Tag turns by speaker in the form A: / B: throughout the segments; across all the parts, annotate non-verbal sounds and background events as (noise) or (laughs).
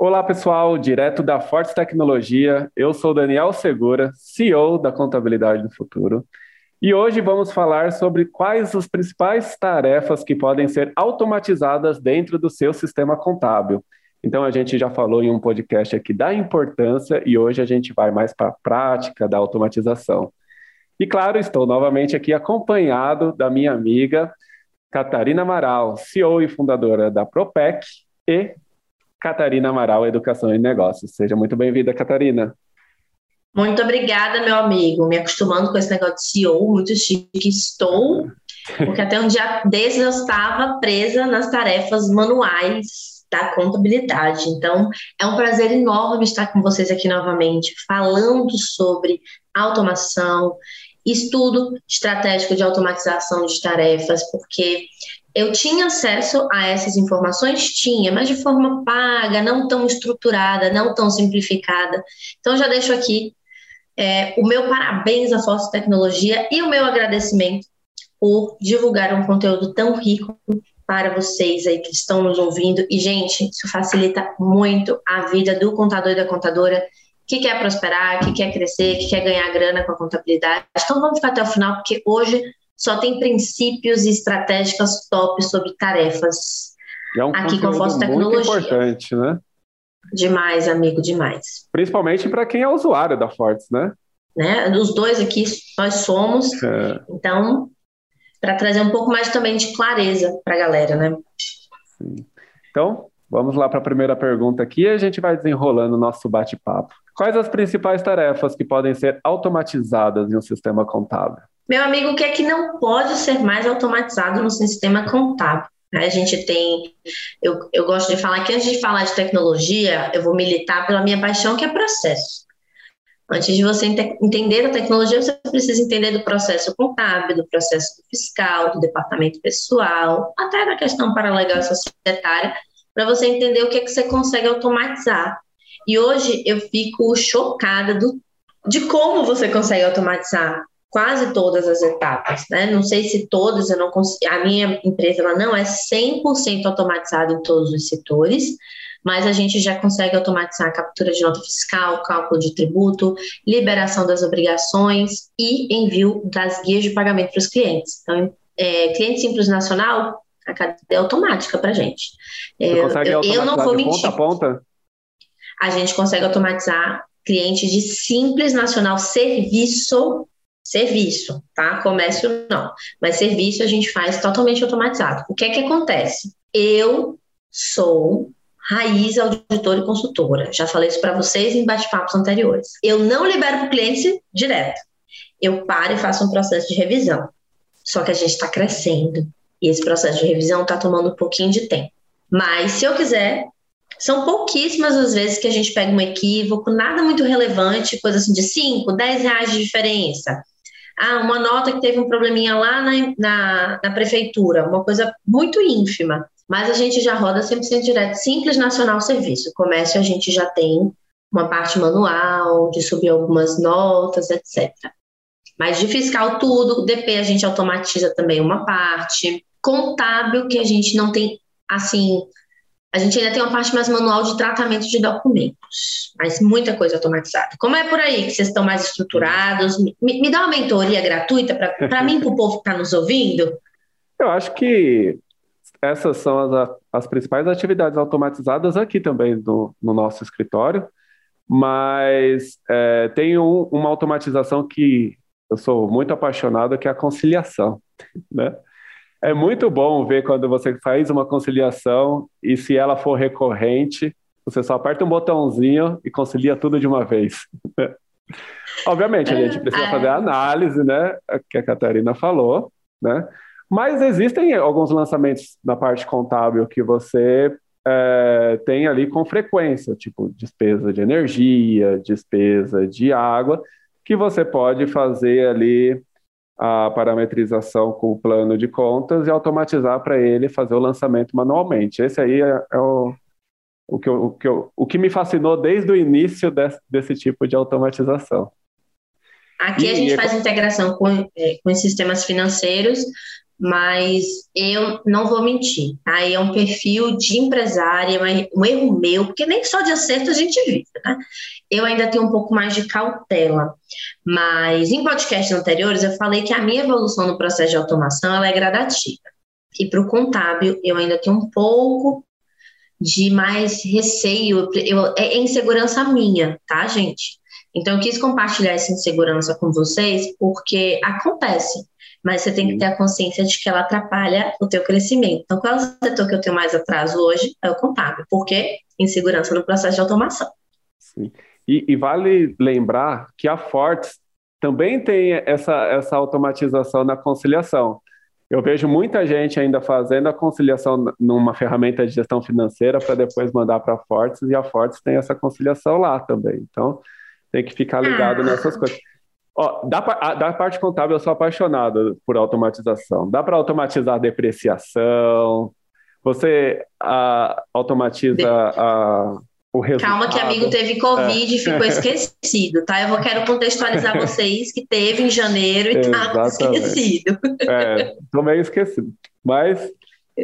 A: Olá, pessoal, direto da Forte Tecnologia. Eu sou Daniel Segura, CEO da Contabilidade do Futuro. E hoje vamos falar sobre quais as principais tarefas que podem ser automatizadas dentro do seu sistema contábil. Então, a gente já falou em um podcast aqui da importância e hoje a gente vai mais para a prática da automatização. E claro, estou novamente aqui acompanhado da minha amiga Catarina Amaral, CEO e fundadora da Propec, e Catarina Amaral, Educação e Negócios. Seja muito bem-vinda, Catarina.
B: Muito obrigada, meu amigo. Me acostumando com esse negócio de CEO, muito chique estou, porque até um dia desses eu estava presa nas tarefas manuais da contabilidade. Então, é um prazer enorme estar com vocês aqui novamente, falando sobre automação, estudo estratégico de automatização de tarefas, porque eu tinha acesso a essas informações? Tinha, mas de forma paga, não tão estruturada, não tão simplificada. Então, já deixo aqui é, o meu parabéns à Força Tecnologia e o meu agradecimento por divulgar um conteúdo tão rico para vocês aí que estão nos ouvindo. E, gente, isso facilita muito a vida do contador e da contadora que quer prosperar, que quer crescer, que quer ganhar grana com a contabilidade. Então vamos ficar até o final, porque hoje só tem princípios e estratégicas top sobre tarefas.
A: É um aqui com a Tecnologia. Muito importante, né?
B: Demais, amigo, demais.
A: Principalmente para quem é usuário da Fortes, né?
B: né? Os dois aqui nós somos. É. Então, para trazer um pouco mais também de clareza para a galera, né?
A: Sim. Então, vamos lá para a primeira pergunta aqui e a gente vai desenrolando o nosso bate-papo. Quais as principais tarefas que podem ser automatizadas em um sistema contábil?
B: Meu amigo, o que é que não pode ser mais automatizado no sistema contábil? A gente tem, eu, eu gosto de falar que antes de falar de tecnologia, eu vou militar pela minha paixão, que é processo. Antes de você entender a tecnologia, você precisa entender do processo contábil, do processo fiscal, do departamento pessoal, até da questão paralegal societária, para você entender o que, é que você consegue automatizar e hoje eu fico chocada do, de como você consegue automatizar quase todas as etapas, né? Não sei se todas, eu não consigo, a minha empresa ela não é 100% automatizada em todos os setores, mas a gente já consegue automatizar a captura de nota fiscal, cálculo de tributo, liberação das obrigações e envio das guias de pagamento para os clientes. Então, é, cliente simples nacional, a cadeia é automática para a gente.
A: É, eu, eu não vou mentir. ponta a ponta?
B: A gente consegue automatizar clientes de simples nacional serviço, serviço, tá? Comércio não, mas serviço a gente faz totalmente automatizado. O que é que acontece? Eu sou raiz auditora e consultora. Já falei isso para vocês em bate-papos anteriores. Eu não libero para o cliente direto. Eu paro e faço um processo de revisão. Só que a gente está crescendo e esse processo de revisão está tomando um pouquinho de tempo. Mas se eu quiser, são pouquíssimas as vezes que a gente pega um equívoco, nada muito relevante, coisa assim de 5, 10 reais de diferença. Ah, uma nota que teve um probleminha lá na, na, na prefeitura, uma coisa muito ínfima. Mas a gente já roda 100% direto, simples nacional serviço. Comércio a gente já tem uma parte manual, de subir algumas notas, etc. Mas de fiscal tudo, DP a gente automatiza também uma parte. Contábil que a gente não tem, assim, a gente ainda tem uma parte mais manual de tratamento de documentos, mas muita coisa automatizada. Como é por aí que vocês estão mais estruturados? Me, me dá uma mentoria gratuita para mim, para o povo que está nos ouvindo?
A: Eu acho que essas são as, as principais atividades automatizadas aqui também no, no nosso escritório, mas é, tem um, uma automatização que eu sou muito apaixonado, que é a conciliação, né? É muito bom ver quando você faz uma conciliação e se ela for recorrente, você só aperta um botãozinho e concilia tudo de uma vez. (laughs) Obviamente, a gente precisa é. fazer a análise, né, que a Catarina falou, né? Mas existem alguns lançamentos na parte contábil que você é, tem ali com frequência, tipo despesa de energia, despesa de água, que você pode fazer ali a parametrização com o plano de contas e automatizar para ele fazer o lançamento manualmente. Esse aí é, é o, o, que eu, o, que eu, o que me fascinou desde o início desse, desse tipo de automatização.
B: Aqui e, a gente faz integração com, é, com os sistemas financeiros mas eu não vou mentir. Aí tá? é um perfil de empresária, um erro meu, porque nem só de acerto a gente vive, né? Eu ainda tenho um pouco mais de cautela. Mas em podcasts anteriores eu falei que a minha evolução no processo de automação ela é gradativa. E para o contábil eu ainda tenho um pouco de mais receio, eu, é insegurança minha, tá, gente? Então eu quis compartilhar essa insegurança com vocês porque acontece mas você tem que ter a consciência de que ela atrapalha o teu crescimento. Então, qual é o setor que eu tenho mais atraso hoje? É o contábil. Por quê? Insegurança no processo de automação.
A: Sim. E, e vale lembrar que a Fortes também tem essa, essa automatização na conciliação. Eu vejo muita gente ainda fazendo a conciliação numa ferramenta de gestão financeira para depois mandar para a Fortes, e a Fortes tem essa conciliação lá também. Então, tem que ficar ligado ah. nessas coisas. Ó, da, da parte contábil, eu sou apaixonado por automatização. Dá para automatizar a depreciação, você a, automatiza a, o resultado.
B: Calma que amigo teve Covid é. e ficou (laughs) esquecido, tá? Eu vou, quero contextualizar (laughs) vocês que teve em janeiro e tá esquecido.
A: É, tô meio esquecido. Mas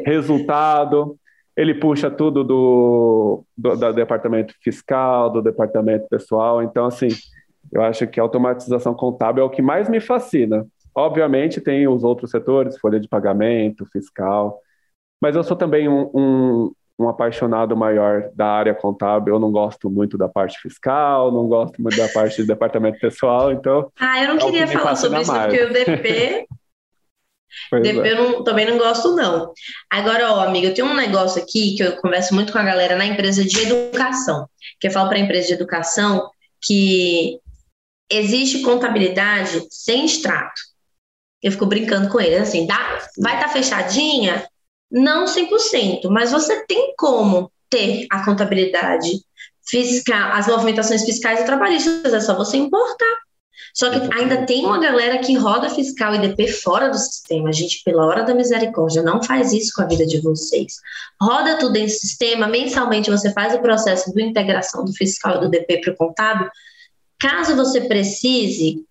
A: resultado, ele puxa tudo do, do, do departamento fiscal, do departamento pessoal, então assim eu acho que a automatização contábil é o que mais me fascina. Obviamente, tem os outros setores, folha de pagamento, fiscal, mas eu sou também um, um, um apaixonado maior da área contábil. Eu não gosto muito da parte fiscal, não gosto muito da parte de departamento pessoal, então.
B: Ah, eu não é queria falar sobre isso, mais. porque o DP. (laughs) DP é. eu não, também não gosto, não. Agora, ó, amigo, eu tenho um negócio aqui que eu converso muito com a galera na empresa de educação. Que eu falo para a empresa de educação que existe contabilidade sem extrato. Eu fico brincando com ele, assim, dá, vai estar tá fechadinha? Não 100%, mas você tem como ter a contabilidade fiscal, as movimentações fiscais e trabalhistas, é só você importar. Só que ainda tem uma galera que roda fiscal e DP fora do sistema. Gente, pela hora da misericórdia, não faz isso com a vida de vocês. Roda tudo em sistema, mensalmente você faz o processo de integração do fiscal e do DP para o contábil, Caso você precise,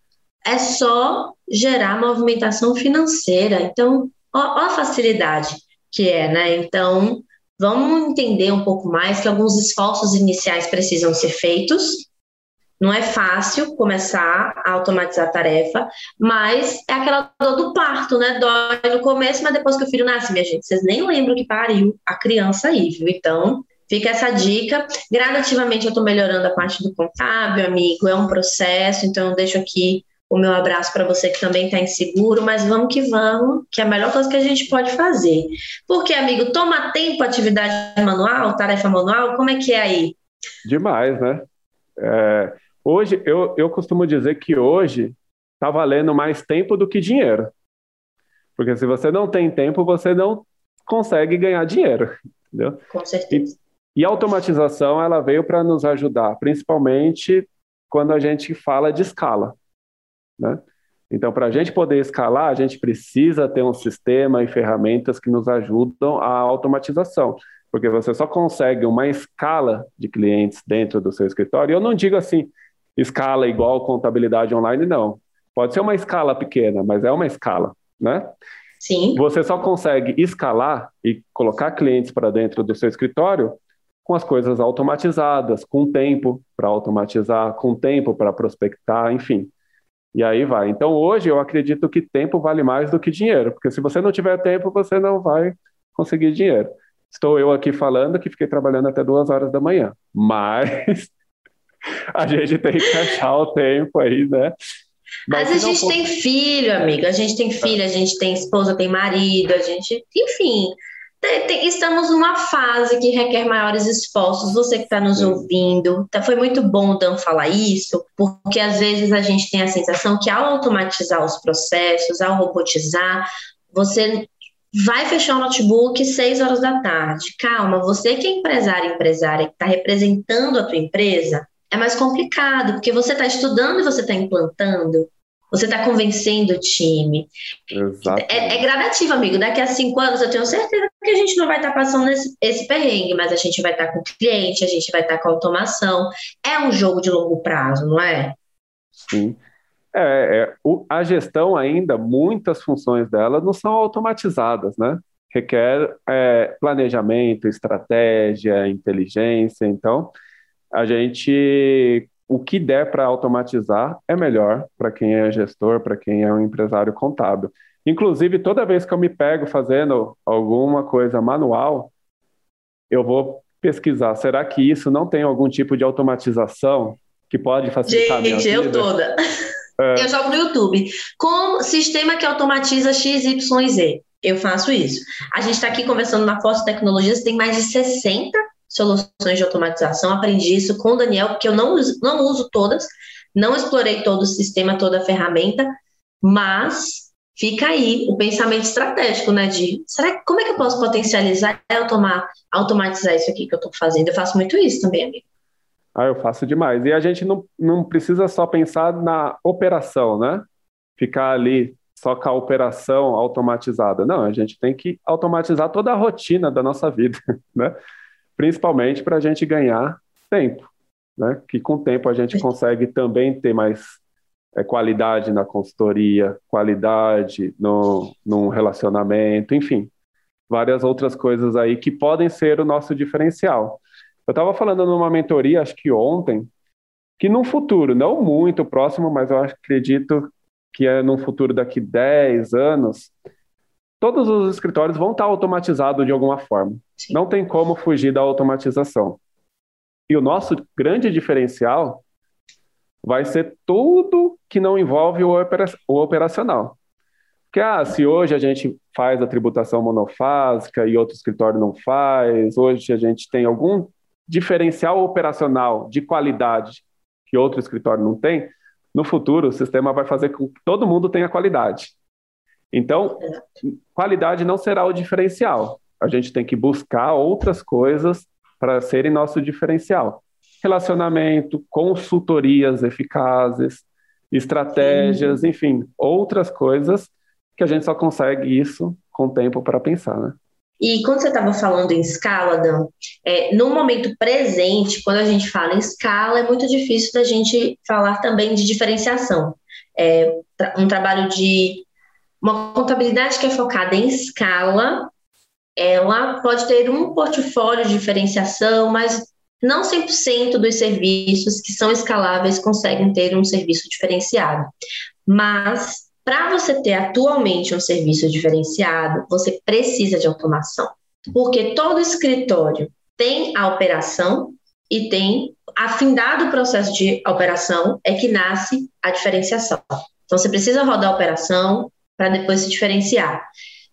B: é só gerar movimentação financeira. Então, ó, ó a facilidade que é, né? Então, vamos entender um pouco mais que alguns esforços iniciais precisam ser feitos. Não é fácil começar a automatizar a tarefa, mas é aquela dor do parto, né? Dói no começo, mas depois que o filho nasce, minha gente, vocês nem lembram que pariu a criança aí, viu? Então, Fica essa dica. Gradativamente eu estou melhorando a parte do contábil, amigo, é um processo, então eu deixo aqui o meu abraço para você que também está inseguro, mas vamos que vamos, que é a melhor coisa que a gente pode fazer. Porque, amigo, toma tempo atividade manual, tarefa manual, como é que é aí?
A: Demais, né? É, hoje, eu, eu costumo dizer que hoje está valendo mais tempo do que dinheiro. Porque se você não tem tempo, você não consegue ganhar dinheiro, entendeu?
B: Com certeza.
A: E a automatização ela veio para nos ajudar, principalmente quando a gente fala de escala. Né? Então, para a gente poder escalar, a gente precisa ter um sistema e ferramentas que nos ajudam a automatização, porque você só consegue uma escala de clientes dentro do seu escritório. Eu não digo assim, escala igual contabilidade online, não. Pode ser uma escala pequena, mas é uma escala, né?
B: Sim.
A: Você só consegue escalar e colocar clientes para dentro do seu escritório com as coisas automatizadas, com tempo para automatizar, com tempo para prospectar, enfim. E aí vai. Então hoje eu acredito que tempo vale mais do que dinheiro, porque se você não tiver tempo, você não vai conseguir dinheiro. Estou eu aqui falando que fiquei trabalhando até duas horas da manhã, (laughs) mas a gente tem que achar o tempo aí, né?
B: Mas, Mas a gente for... tem filho, amigo, a gente tem filho, a gente tem esposa, tem marido, a gente, enfim, estamos numa fase que requer maiores esforços. Você que está nos Sim. ouvindo, tá, foi muito bom o Dan falar isso, porque às vezes a gente tem a sensação que ao automatizar os processos, ao robotizar, você vai fechar o notebook seis horas da tarde. Calma, você que é empresário, empresária, que está representando a tua empresa, é mais complicado, porque você está estudando e você está implantando. Você está convencendo o time. É, é, gradativo, amigo. Daqui a cinco anos eu tenho certeza que a gente não vai estar tá passando esse, esse perrengue, mas a gente vai estar tá com o cliente, a gente vai estar tá com automação. É um jogo de longo prazo, não é?
A: Sim. É, é o, a gestão ainda, muitas funções dela não são automatizadas, né? Requer é, planejamento, estratégia, inteligência. Então, a gente, o que der para automatizar é melhor para quem é gestor, para quem é um empresário contábil. Inclusive, toda vez que eu me pego fazendo alguma coisa manual, eu vou pesquisar, será que isso não tem algum tipo de automatização que pode facilitar
B: Gente, a minha vida? eu toda. É. Eu jogo no YouTube. Como sistema que automatiza XYZ. Eu faço isso. A gente está aqui conversando na Força Tecnologias, tem mais de 60 soluções de automatização. Aprendi isso com o Daniel, porque eu não uso, não uso todas, não explorei todo o sistema, toda a ferramenta, mas fica aí o pensamento estratégico, né? De será como é que eu posso potencializar e automatizar isso aqui que eu estou fazendo? Eu faço muito isso também, amigo.
A: Ah, eu faço demais. E a gente não, não precisa só pensar na operação, né? Ficar ali só com a operação automatizada. Não, a gente tem que automatizar toda a rotina da nossa vida, (laughs) né? Principalmente para a gente ganhar tempo, né? Que com o tempo a gente consegue também ter mais é, qualidade na consultoria, qualidade no, no relacionamento, enfim, várias outras coisas aí que podem ser o nosso diferencial. Eu estava falando numa mentoria, acho que ontem, que no futuro, não muito próximo, mas eu acredito que é no futuro daqui 10 anos, todos os escritórios vão estar automatizados de alguma forma. Sim. Não tem como fugir da automatização. E o nosso grande diferencial vai ser tudo que não envolve o, operacional. Porque, ah, se hoje a gente faz a tributação monofásica e outro escritório não faz, hoje a gente tem algum diferencial operacional de qualidade que outro escritório não tem, no futuro o sistema vai fazer com que todo mundo tenha qualidade. Então, qualidade não será o diferencial. A gente tem que buscar outras coisas para serem nosso diferencial relacionamento, consultorias eficazes, estratégias, Sim. enfim, outras coisas que a gente só consegue isso com tempo para pensar, né?
B: E quando você estava falando em escala, Dan, é, no momento presente, quando a gente fala em escala, é muito difícil da gente falar também de diferenciação. É, um trabalho de uma contabilidade que é focada em escala, ela pode ter um portfólio de diferenciação, mas não 100% dos serviços que são escaláveis conseguem ter um serviço diferenciado. Mas, para você ter atualmente um serviço diferenciado, você precisa de automação. Porque todo escritório tem a operação e tem, afindado o processo de operação, é que nasce a diferenciação. Então, você precisa rodar a operação para depois se diferenciar.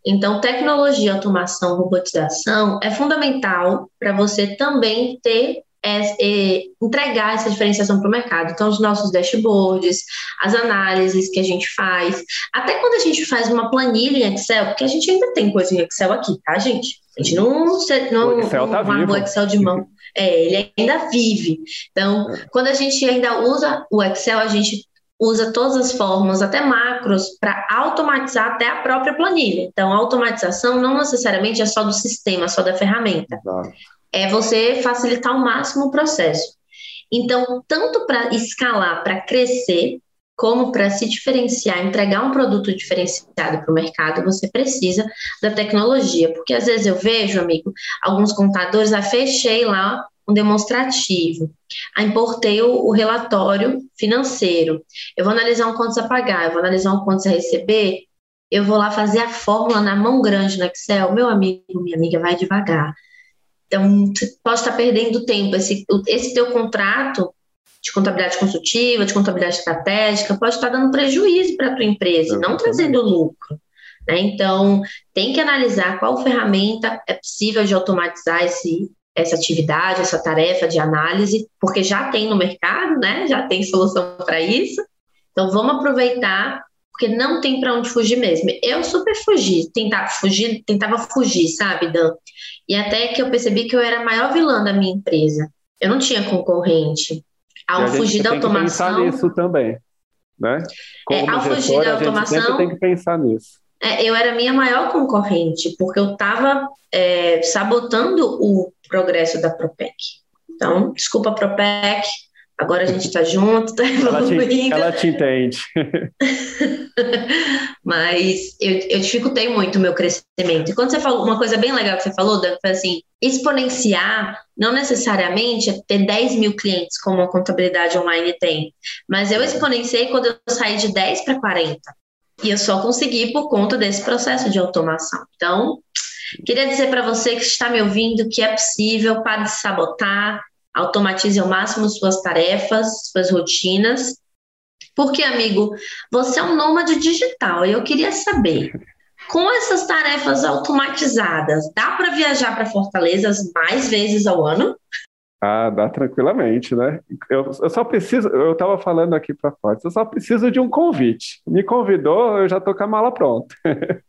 B: Então, tecnologia, automação, robotização é fundamental para você também ter é, é, entregar essa diferenciação para o mercado. Então, os nossos dashboards, as análises que a gente faz, até quando a gente faz uma planilha em Excel, porque a gente ainda tem coisa em Excel aqui, tá, gente? A gente não, não,
A: o Excel tá
B: não
A: o
B: Excel de mão. É, ele ainda vive. Então, é. quando a gente ainda usa o Excel, a gente usa todas as formas, até macros, para automatizar até a própria planilha. Então, a automatização não necessariamente é só do sistema, só da ferramenta. É você facilitar ao máximo o processo. Então, tanto para escalar, para crescer, como para se diferenciar, entregar um produto diferenciado para o mercado, você precisa da tecnologia. Porque às vezes eu vejo, amigo, alguns contadores, ah, fechei lá um demonstrativo. Aí importei o, o, relatório financeiro. Eu vou analisar um contas a pagar, eu vou analisar um contas a receber, eu vou lá fazer a fórmula na mão grande no Excel. Meu amigo, minha amiga, vai devagar. Então, você pode estar perdendo tempo. Esse, esse teu contrato de contabilidade consultiva, de contabilidade estratégica, pode estar dando prejuízo para a tua empresa, não trazendo lucro. Né? Então, tem que analisar qual ferramenta é possível de automatizar esse, essa atividade, essa tarefa de análise, porque já tem no mercado, né? Já tem solução para isso. Então vamos aproveitar, porque não tem para onde fugir mesmo. Eu super fugi, tentava fugir, tentava fugir, sabe, Dan? E até que eu percebi que eu era a maior vilã da minha empresa. Eu não tinha concorrente.
A: Ao fugir da automação. Tem que pensar nisso também, né?
B: Como é, ao fugir da automação.
A: tem que pensar nisso.
B: É, eu era a minha maior concorrente, porque eu estava é, sabotando o progresso da Propec. Então, desculpa, Propec, Agora a gente está junto, está
A: evoluindo. Ela te, ela te entende. (laughs)
B: Mas eu, eu dificultei muito o meu crescimento. E quando você falou uma coisa bem legal que você falou, Dan, foi assim: exponenciar não necessariamente é ter 10 mil clientes, como a contabilidade online tem. Mas eu exponenciei quando eu saí de 10 para 40. E eu só consegui por conta desse processo de automação. Então, queria dizer para você que está me ouvindo que é possível, pare de sabotar, automatize ao máximo suas tarefas, suas rotinas. Porque, amigo, você é um nômade digital e eu queria saber, com essas tarefas automatizadas, dá para viajar para Fortaleza mais vezes ao ano?
A: Ah, dá tranquilamente, né? Eu, eu só preciso, eu estava falando aqui para Fortes, eu só preciso de um convite. Me convidou, eu já estou com a mala pronta. (laughs)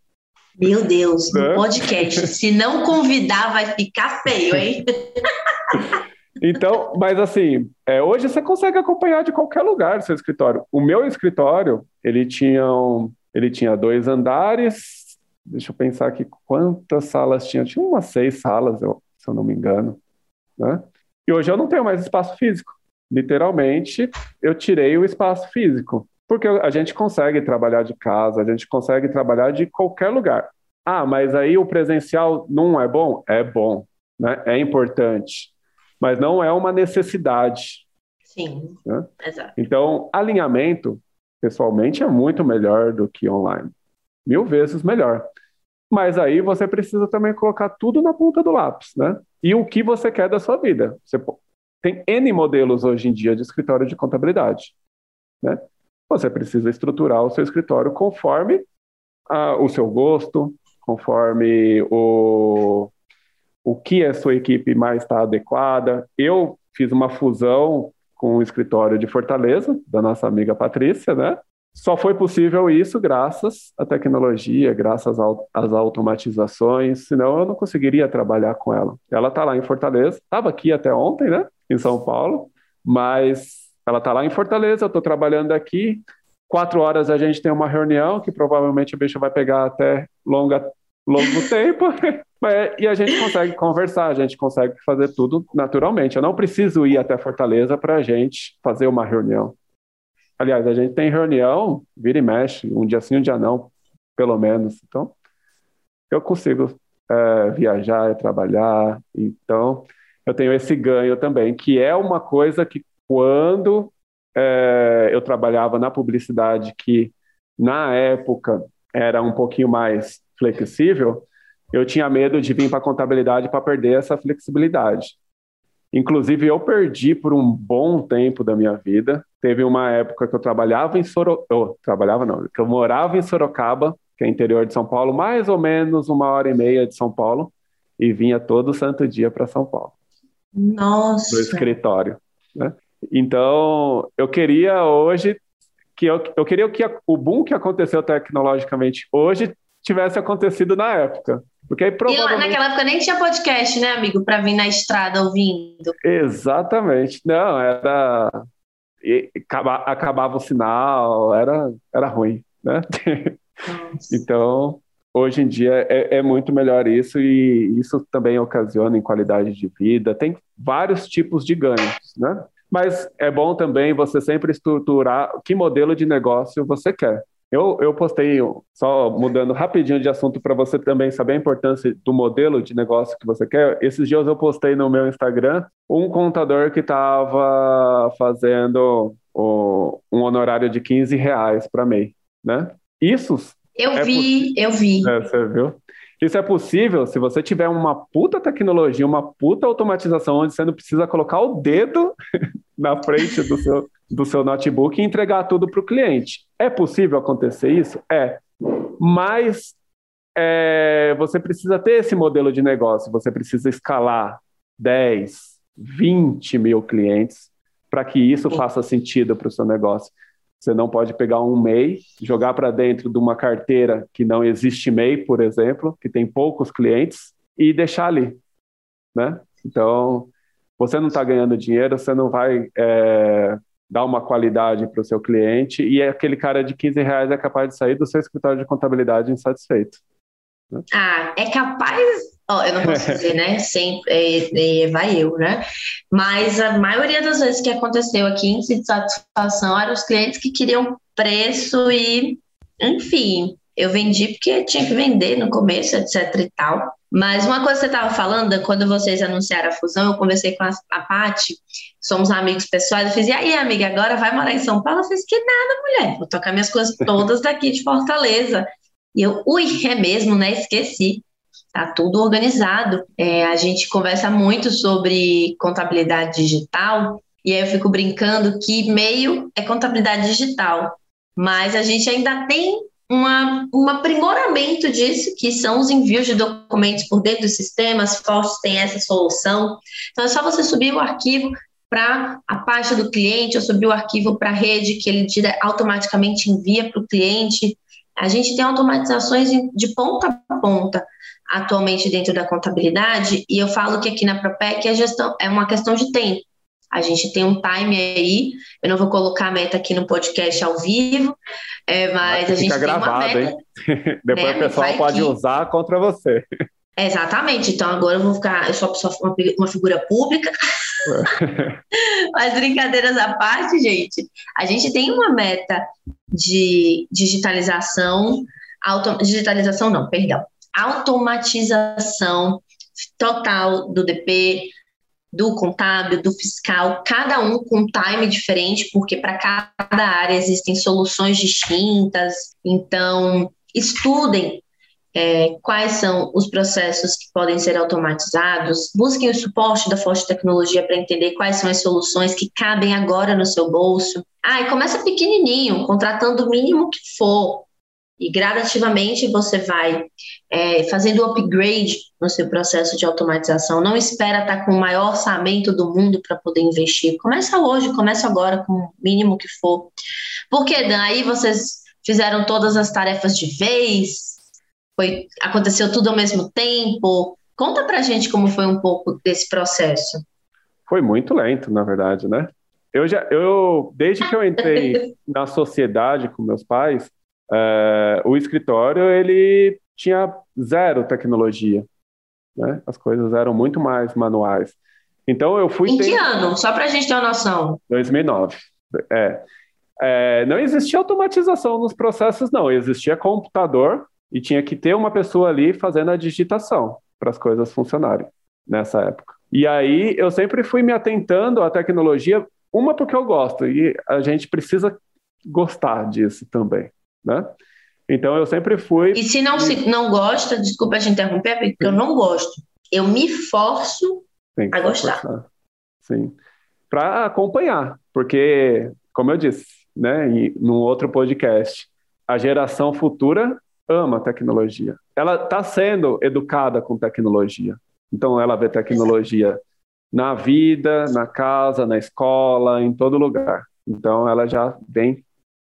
B: Meu Deus, no né? podcast. Se não convidar, vai ficar feio, hein? (laughs)
A: Então, mas assim, é, hoje você consegue acompanhar de qualquer lugar o seu escritório. O meu escritório, ele tinha, um, ele tinha dois andares, deixa eu pensar aqui quantas salas tinha, tinha umas seis salas, eu, se eu não me engano, né? E hoje eu não tenho mais espaço físico. Literalmente, eu tirei o espaço físico, porque a gente consegue trabalhar de casa, a gente consegue trabalhar de qualquer lugar. Ah, mas aí o presencial não é bom? É bom, né? É importante mas não é uma necessidade.
B: Sim, né? exato.
A: Então, alinhamento, pessoalmente, é muito melhor do que online. Mil vezes melhor. Mas aí você precisa também colocar tudo na ponta do lápis, né? E o que você quer da sua vida. Você tem N modelos hoje em dia de escritório de contabilidade, né? Você precisa estruturar o seu escritório conforme a, o seu gosto, conforme o, o que a sua equipe mais está adequada. Eu fiz uma fusão com o escritório de Fortaleza, da nossa amiga Patrícia, né? Só foi possível isso graças à tecnologia, graças às automatizações, senão eu não conseguiria trabalhar com ela. Ela está lá em Fortaleza, estava aqui até ontem, né? Em São Paulo, mas ela está lá em Fortaleza, eu estou trabalhando aqui. Quatro horas a gente tem uma reunião que provavelmente o bicho vai pegar até longa, longo (laughs) tempo. e a gente consegue conversar, a gente consegue fazer tudo naturalmente. Eu não preciso ir até Fortaleza para a gente fazer uma reunião. Aliás, a gente tem reunião, vira e mexe, um dia sim, um dia não, pelo menos. Então, eu consigo é, viajar e trabalhar. Então, eu tenho esse ganho também, que é uma coisa que quando é, eu trabalhava na publicidade, que na época era um pouquinho mais flexível, eu tinha medo de vir para a contabilidade para perder essa flexibilidade. Inclusive, eu perdi por um bom tempo da minha vida. Teve uma época que eu trabalhava em Sorocaba, oh, trabalhava não, que eu morava em Sorocaba, que é interior de São Paulo, mais ou menos uma hora e meia de São Paulo, e vinha todo santo dia para São Paulo.
B: Nossa!
A: No escritório. Né? Então, eu queria hoje que eu, eu queria que o boom que aconteceu tecnologicamente hoje tivesse acontecido na época. Porque aí provavelmente...
B: E naquela época nem tinha podcast, né, amigo, para vir na estrada ouvindo.
A: Exatamente. Não, era. E, acabava o sinal, era, era ruim, né? (laughs) então, hoje em dia é, é, muito melhor isso e isso também ocasiona em qualidade de vida. Tem vários tipos de ganhos, né? Mas é bom também você sempre estruturar que modelo de negócio você quer. Eu, eu postei, só mudando rapidinho de assunto para você também saber a importância do modelo de negócio que você quer. Esses dias eu postei no meu Instagram um contador que estava fazendo o, um honorário de 15 reais para MEI, né? Isso.
B: Eu é vi, eu vi.
A: É, você viu? Isso é possível se você tiver uma puta tecnologia, uma puta automatização onde você não precisa colocar o dedo (laughs) na frente do seu, do seu notebook e entregar tudo para o cliente. É possível acontecer isso? É. Mas é, você precisa ter esse modelo de negócio, você precisa escalar 10, 20 mil clientes para que isso faça sentido para o seu negócio. Você não pode pegar um MEI, jogar para dentro de uma carteira que não existe MEI, por exemplo, que tem poucos clientes, e deixar ali. Né? Então, você não está ganhando dinheiro, você não vai é, dar uma qualidade para o seu cliente e aquele cara de 15 reais é capaz de sair do seu escritório de contabilidade insatisfeito.
B: Ah, é capaz. Oh, eu não posso dizer, né? Sempre é, é, vai eu, né? Mas a maioria das vezes que aconteceu aqui, índice de satisfação, eram os clientes que queriam preço e, enfim, eu vendi porque tinha que vender no começo, etc e tal. Mas uma coisa que você estava falando, quando vocês anunciaram a fusão, eu conversei com a, a Paty, somos amigos pessoais, eu fiz, e aí, amiga, agora vai morar em São Paulo? Eu fiz, que nada, mulher, vou tocar minhas coisas todas daqui de Fortaleza. E eu, ui, é mesmo, né? Esqueci. Tá tudo organizado. É, a gente conversa muito sobre contabilidade digital, e aí eu fico brincando que meio é contabilidade digital, mas a gente ainda tem uma, um aprimoramento disso, que são os envios de documentos por dentro dos sistemas, Fortes tem essa solução. Então é só você subir o arquivo para a pasta do cliente, ou subir o arquivo para a rede, que ele automaticamente envia para o cliente. A gente tem automatizações de ponta a ponta atualmente dentro da contabilidade, e eu falo que aqui na Propec a gestão é uma questão de tempo. A gente tem um time aí, eu não vou colocar a meta aqui no podcast ao vivo, é, mas a gente
A: gravado,
B: tem uma meta.
A: Hein? (laughs) Depois né? o pessoal pode que... usar contra você.
B: Exatamente, então agora eu vou ficar, eu sou uma, uma figura pública. (laughs) mas brincadeiras à parte, gente, a gente tem uma meta de digitalização, auto, digitalização não, perdão, automatização total do DP, do contábil, do fiscal, cada um com time diferente, porque para cada área existem soluções distintas. Então, estudem é, quais são os processos que podem ser automatizados, busquem o suporte da Forte Tecnologia para entender quais são as soluções que cabem agora no seu bolso. Ah, e começa pequenininho, contratando o mínimo que for. E gradativamente você vai é, fazendo upgrade no seu processo de automatização. Não espera estar com o maior orçamento do mundo para poder investir. Começa hoje, começa agora com o mínimo que for. Porque daí vocês fizeram todas as tarefas de vez, foi, aconteceu tudo ao mesmo tempo. Conta pra gente como foi um pouco desse processo.
A: Foi muito lento, na verdade, né? Eu já, eu, desde que eu entrei (laughs) na sociedade com meus pais, é, o escritório ele tinha zero tecnologia, né? As coisas eram muito mais manuais. Então eu fui.
B: Em que ano? Só para a gente ter uma noção.
A: 2009. É. é. Não existia automatização nos processos, não. Existia computador e tinha que ter uma pessoa ali fazendo a digitação para as coisas funcionarem nessa época. E aí eu sempre fui me atentando à tecnologia, uma porque eu gosto e a gente precisa gostar disso também né? Então eu sempre fui.
B: E se não, se não gosta, desculpa te interromper, porque Sim. eu não gosto. Eu me forço a gostar. Forçar.
A: Sim. Para acompanhar, porque, como eu disse, né, em, num outro podcast, a geração futura ama tecnologia. Ela está sendo educada com tecnologia. Então ela vê tecnologia na vida, na casa, na escola, em todo lugar. Então ela já vem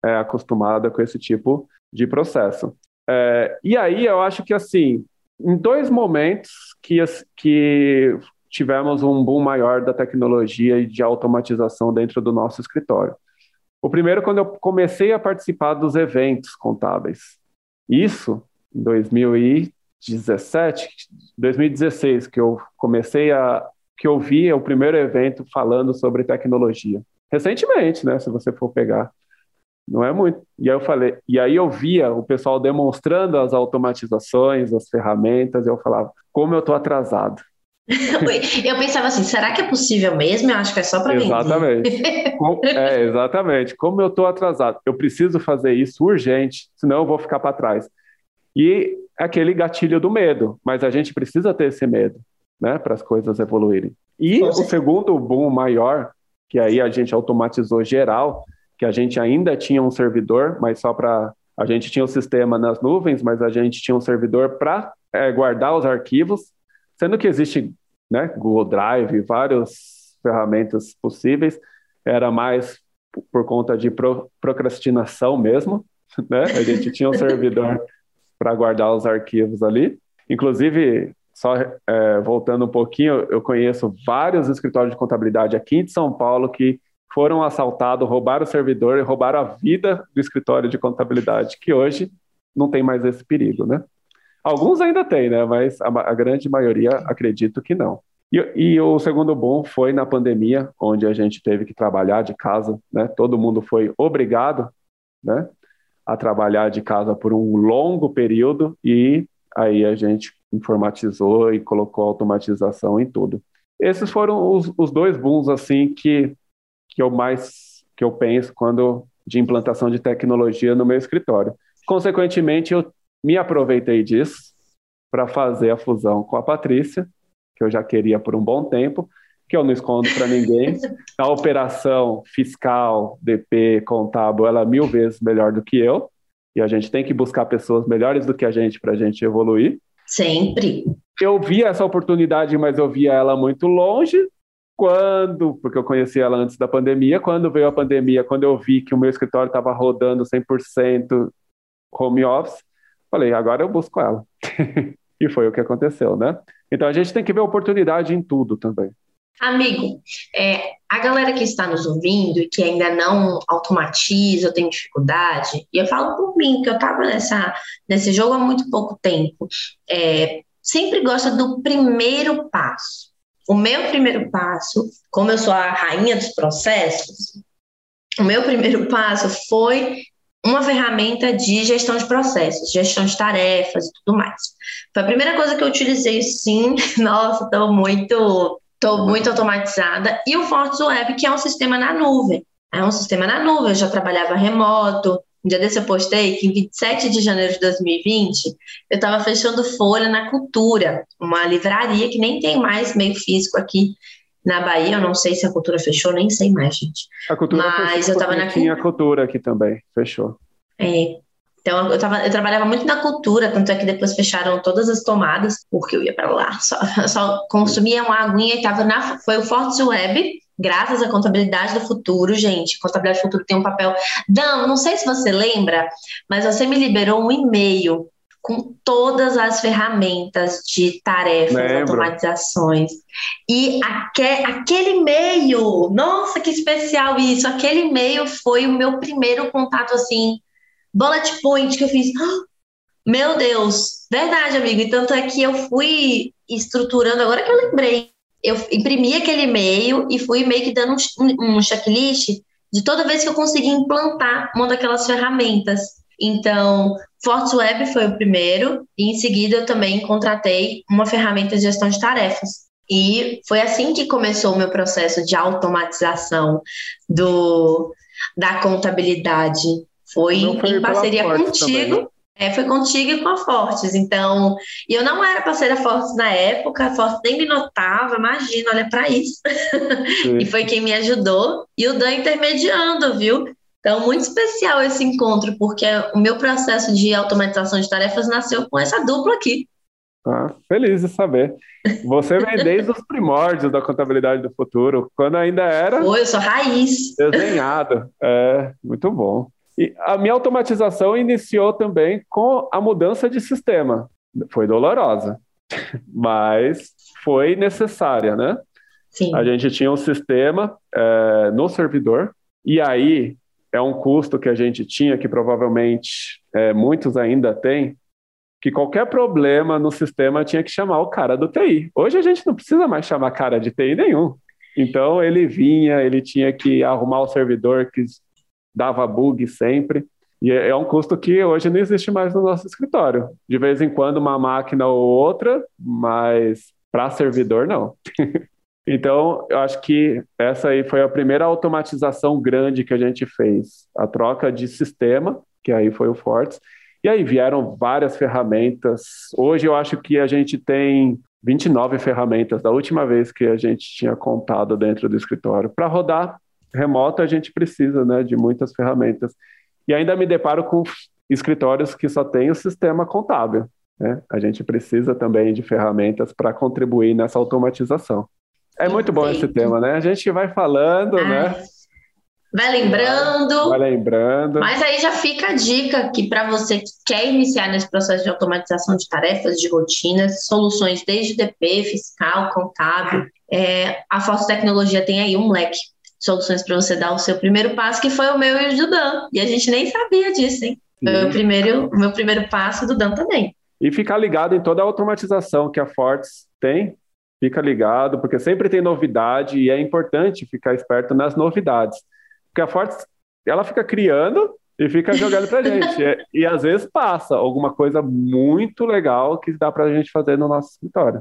A: é, acostumada com esse tipo de processo. É, e aí eu acho que assim, em dois momentos que, que tivemos um boom maior da tecnologia e de automatização dentro do nosso escritório. O primeiro, quando eu comecei a participar dos eventos contábeis. Isso em 2017, 2016, que eu comecei a. que eu vi o primeiro evento falando sobre tecnologia. Recentemente, né? Se você for pegar. Não é muito. E aí eu falei, e aí eu via o pessoal demonstrando as automatizações, as ferramentas, e eu falava, como eu estou atrasado. (laughs)
B: eu pensava assim, será que é possível mesmo? Eu acho que é só para
A: mim. Exatamente. é, (laughs) exatamente. Como eu estou atrasado, eu preciso fazer isso urgente, senão eu vou ficar para trás. E aquele gatilho do medo, mas a gente precisa ter esse medo, né, para as coisas evoluírem. E o segundo boom maior, que aí a gente automatizou geral, que a gente ainda tinha um servidor, mas só para. A gente tinha o sistema nas nuvens, mas a gente tinha um servidor para é, guardar os arquivos, sendo que existe né, Google Drive, várias ferramentas possíveis, era mais por conta de pro, procrastinação mesmo, (laughs) né? A gente tinha um servidor (laughs) para guardar os arquivos ali. Inclusive, só é, voltando um pouquinho, eu conheço vários escritórios de contabilidade aqui em São Paulo que foram assaltados, roubaram o servidor e roubaram a vida do escritório de contabilidade, que hoje não tem mais esse perigo, né? Alguns ainda têm, né? Mas a, a grande maioria acredito que não. E, e, o segundo bom foi na pandemia, onde a gente teve que trabalhar de casa, né? Todo mundo foi obrigado, né, a trabalhar de casa por um longo período e aí a gente informatizou e colocou automatização em tudo. Esses foram os, os dois booms assim que que eu mais que eu penso quando de implantação de tecnologia no meu escritório. Consequentemente, eu me aproveitei disso para fazer a fusão com a Patrícia, que eu já queria por um bom tempo, que eu não escondo para ninguém. (laughs) A operação fiscal, DP, contábil, ela é mil vezes melhor do que eu. E a gente tem que buscar pessoas melhores do que a gente para a gente evoluir.
B: Sempre.
A: Eu vi essa oportunidade, mas eu via ela muito longe. Quando, porque eu conheci ela antes da pandemia, quando veio a pandemia, quando eu vi que o meu escritório estava rodando 100% home office, falei, agora eu busco ela. (laughs) e foi o que aconteceu, né? Então a gente tem que ver oportunidade em tudo também.
B: Amigo, é, a galera que está nos ouvindo e que ainda não automatiza, tem dificuldade, e eu falo por mim, que eu estava nesse jogo há muito pouco tempo, é, sempre gosta do primeiro passo. O meu primeiro passo, como eu sou a rainha dos processos, o meu primeiro passo foi uma ferramenta de gestão de processos, gestão de tarefas e tudo mais. Foi a primeira coisa que eu utilizei, sim. (laughs) Nossa, estou muito, tô muito automatizada. E o Fortes Web, que é um sistema na nuvem. É um sistema na nuvem, eu já trabalhava remoto. Um dia desse eu postei que em 27 de janeiro de 2020 eu estava fechando folha na Cultura, uma livraria que nem tem mais meio físico aqui na Bahia. Eu não sei se a Cultura fechou, nem sei mais, gente.
A: A Cultura Mas eu estava na Tinha a Cultura aqui também, fechou.
B: É, então, eu, tava, eu trabalhava muito na cultura, tanto é que depois fecharam todas as tomadas, porque eu ia para lá, só, (laughs) só consumia uma aguinha e tava na. Foi o Fortes Web, graças à contabilidade do futuro, gente. Contabilidade do futuro tem um papel. Dan, não sei se você lembra, mas você me liberou um e-mail com todas as ferramentas de tarefas, Lembro. automatizações. E aque, aquele e-mail, nossa, que especial isso! Aquele e-mail foi o meu primeiro contato assim bullet point que eu fiz. meu Deus, verdade, amigo. E tanto é que eu fui estruturando, agora que eu lembrei, eu imprimi aquele e-mail e fui meio que dando um, um checklist de toda vez que eu consegui implantar uma daquelas ferramentas. Então, Web foi o primeiro, e em seguida eu também contratei uma ferramenta de gestão de tarefas. E foi assim que começou o meu processo de automatização do, da contabilidade foi, foi em parceria contigo. É, foi contigo e com a Fortes. Então, e eu não era parceira Fortes na época, a Fortes nem me notava, imagina, olha para isso. (laughs) e foi quem me ajudou. E o Dan intermediando, viu? Então, muito especial esse encontro, porque o meu processo de automatização de tarefas nasceu com essa dupla aqui.
A: Ah, feliz de saber. Você vem desde os primórdios da contabilidade do futuro, quando ainda era.
B: Foi, eu sou raiz.
A: Desenhado. É, muito bom. E a minha automatização iniciou também com a mudança de sistema. Foi dolorosa, (laughs) mas foi necessária, né?
B: Sim.
A: A gente tinha um sistema é, no servidor, e aí é um custo que a gente tinha, que provavelmente é, muitos ainda têm, que qualquer problema no sistema tinha que chamar o cara do TI. Hoje a gente não precisa mais chamar cara de TI nenhum. Então ele vinha, ele tinha que arrumar o servidor que dava bug sempre. E é, é um custo que hoje não existe mais no nosso escritório. De vez em quando uma máquina ou outra, mas para servidor não. (laughs) então, eu acho que essa aí foi a primeira automatização grande que a gente fez, a troca de sistema, que aí foi o Fortes. E aí vieram várias ferramentas. Hoje eu acho que a gente tem 29 ferramentas da última vez que a gente tinha contado dentro do escritório para rodar remoto a gente precisa né, de muitas ferramentas. E ainda me deparo com escritórios que só têm o sistema contábil. Né? A gente precisa também de ferramentas para contribuir nessa automatização. É muito bom esse tema, né? A gente vai falando, né?
B: Vai lembrando.
A: Vai lembrando.
B: Mas aí já fica a dica que para você que quer iniciar nesse processo de automatização de tarefas, de rotinas, soluções desde DP, fiscal, contábil, é, a Força Tecnologia tem aí um leque soluções para você dar o seu primeiro passo, que foi o meu e o do Dan. E a gente nem sabia disso, hein? Foi o, primeiro, o meu primeiro passo do Dan também.
A: e ficar ligado em toda a automatização que a Fortes tem. Fica ligado, porque sempre tem novidade e é importante ficar esperto nas novidades. Porque a Fortes, ela fica criando e fica jogando pra (laughs) gente. e, e, às vezes passa alguma coisa muito legal que dá pra gente fazer no nosso escritório.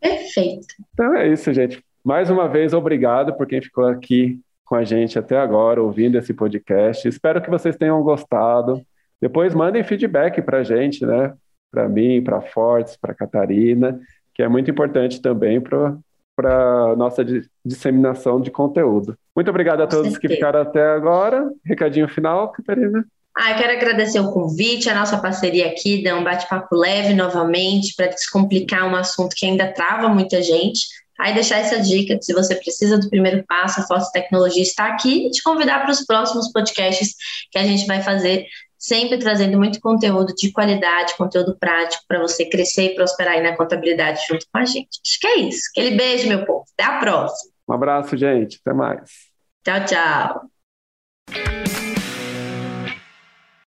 B: Perfeito.
A: Então é isso, gente. Mais uma vez, obrigado por quem ficou aqui com a gente até agora, ouvindo esse podcast. Espero que vocês tenham gostado. Depois mandem feedback para a gente, né? Para mim, para a Fortes, para a Catarina, que é muito importante também para para nossa disseminação de conteúdo. Muito obrigado a todos que ficaram até agora. Recadinho final, Catarina.
B: Ah, eu quero agradecer o convite, a nossa parceria aqui, dar um bate-papo leve novamente, para descomplicar um assunto que ainda trava muita gente. Aí deixar essa dica que se você precisa do primeiro passo, a Foto Tecnologia está aqui e te convidar para os próximos podcasts que a gente vai fazer, sempre trazendo muito conteúdo de qualidade, conteúdo prático para você crescer e prosperar aí na contabilidade junto com a gente. Acho que é isso. Aquele beijo, meu povo. Até a próxima.
A: Um abraço, gente. Até mais.
B: Tchau, tchau.